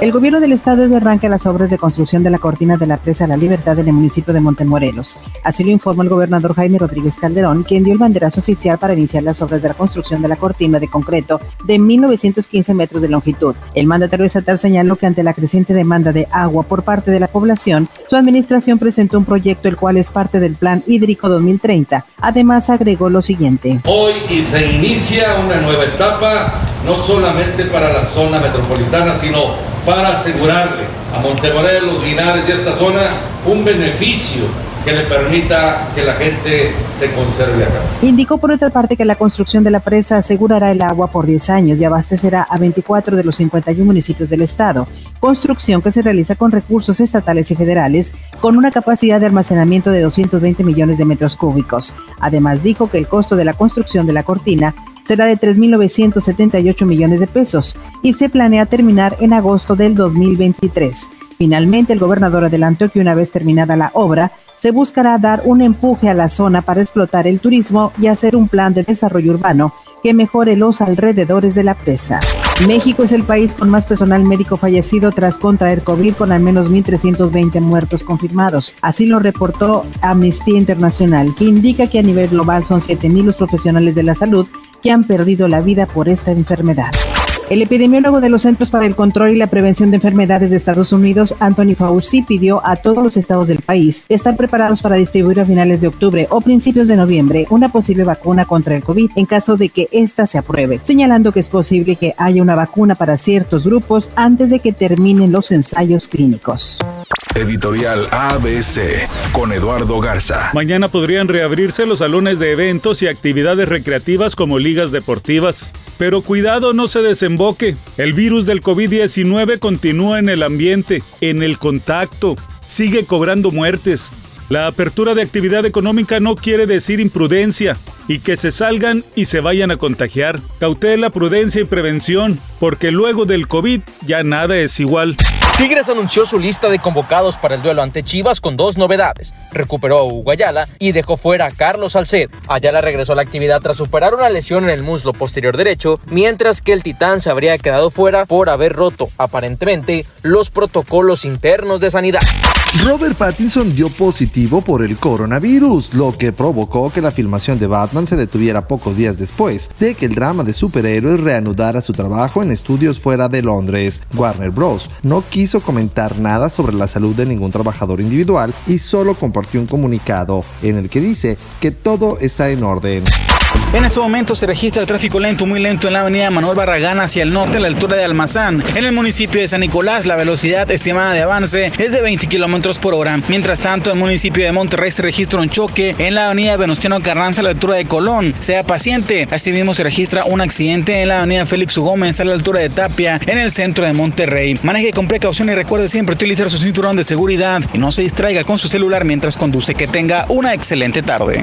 El gobierno del estado es arranca las obras de construcción de la cortina de la presa La Libertad en el municipio de Montemorelos. Así lo informó el gobernador Jaime Rodríguez Calderón, quien dio el banderazo oficial para iniciar las obras de la construcción de la cortina de concreto de 1915 metros de longitud. El mandatario estatal señaló que ante la creciente demanda de agua por parte de la población, su administración presentó un proyecto el cual es parte del Plan Hídrico 2030. Además agregó lo siguiente. Hoy se inicia una nueva etapa, no solamente para la zona metropolitana, sino para asegurarle a Montemorelos, Linares y esta zona un beneficio que le permita que la gente se conserve acá. Indicó por otra parte que la construcción de la presa asegurará el agua por 10 años y abastecerá a 24 de los 51 municipios del estado, construcción que se realiza con recursos estatales y federales con una capacidad de almacenamiento de 220 millones de metros cúbicos. Además dijo que el costo de la construcción de la cortina será de 3.978 millones de pesos y se planea terminar en agosto del 2023. Finalmente, el gobernador adelantó que una vez terminada la obra, se buscará dar un empuje a la zona para explotar el turismo y hacer un plan de desarrollo urbano que mejore los alrededores de la presa. México es el país con más personal médico fallecido tras contraer COVID con al menos 1.320 muertos confirmados. Así lo reportó Amnistía Internacional, que indica que a nivel global son 7.000 los profesionales de la salud han perdido la vida por esta enfermedad. El epidemiólogo de los Centros para el Control y la Prevención de Enfermedades de Estados Unidos, Anthony Fauci, pidió a todos los estados del país estar preparados para distribuir a finales de octubre o principios de noviembre una posible vacuna contra el COVID en caso de que ésta se apruebe, señalando que es posible que haya una vacuna para ciertos grupos antes de que terminen los ensayos clínicos. Editorial ABC con Eduardo Garza. Mañana podrían reabrirse los salones de eventos y actividades recreativas como ligas deportivas. Pero cuidado no se desemboque. El virus del COVID-19 continúa en el ambiente, en el contacto, sigue cobrando muertes. La apertura de actividad económica no quiere decir imprudencia y que se salgan y se vayan a contagiar. Cautela, prudencia y prevención, porque luego del COVID ya nada es igual. Tigres anunció su lista de convocados para el duelo ante Chivas con dos novedades. Recuperó a Hugo Ayala y dejó fuera a Carlos Salced. Ayala regresó a la actividad tras superar una lesión en el muslo posterior derecho, mientras que el Titán se habría quedado fuera por haber roto, aparentemente, los protocolos internos de sanidad. Robert Pattinson dio positivo por el coronavirus, lo que provocó que la filmación de Batman se detuviera pocos días después de que el drama de superhéroes reanudara su trabajo en estudios fuera de Londres. Warner Bros. no quiso comentar nada sobre la salud de ningún trabajador individual y solo compartió un comunicado en el que dice que todo está en orden. En este momento se registra el tráfico lento, muy lento en la avenida Manuel Barragán hacia el norte a la altura de Almazán. En el municipio de San Nicolás, la velocidad estimada de avance es de 20 kilómetros por hora. Mientras tanto, en el municipio de Monterrey se registra un choque en la avenida Venustiano Carranza a la altura de Colón. Sea paciente. Asimismo, se registra un accidente en la avenida Félix. Gómez a la altura de Tapia, en el centro de Monterrey. Maneje con precaución y recuerde siempre utilizar su cinturón de seguridad y no se distraiga con su celular mientras conduce. Que tenga una excelente tarde.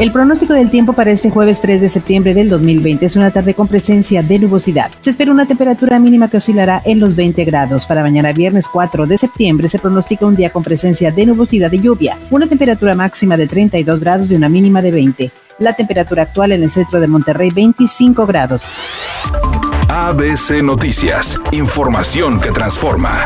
El pronóstico del tiempo para este jueves 3 de septiembre del 2020 es una tarde con presencia de nubosidad. Se espera una temperatura mínima que oscilará en los 20 grados. Para mañana viernes 4 de septiembre se pronostica un día con presencia de nubosidad y lluvia. Una temperatura máxima de 32 grados y una mínima de 20. La temperatura actual en el centro de Monterrey 25 grados. ABC Noticias. Información que transforma.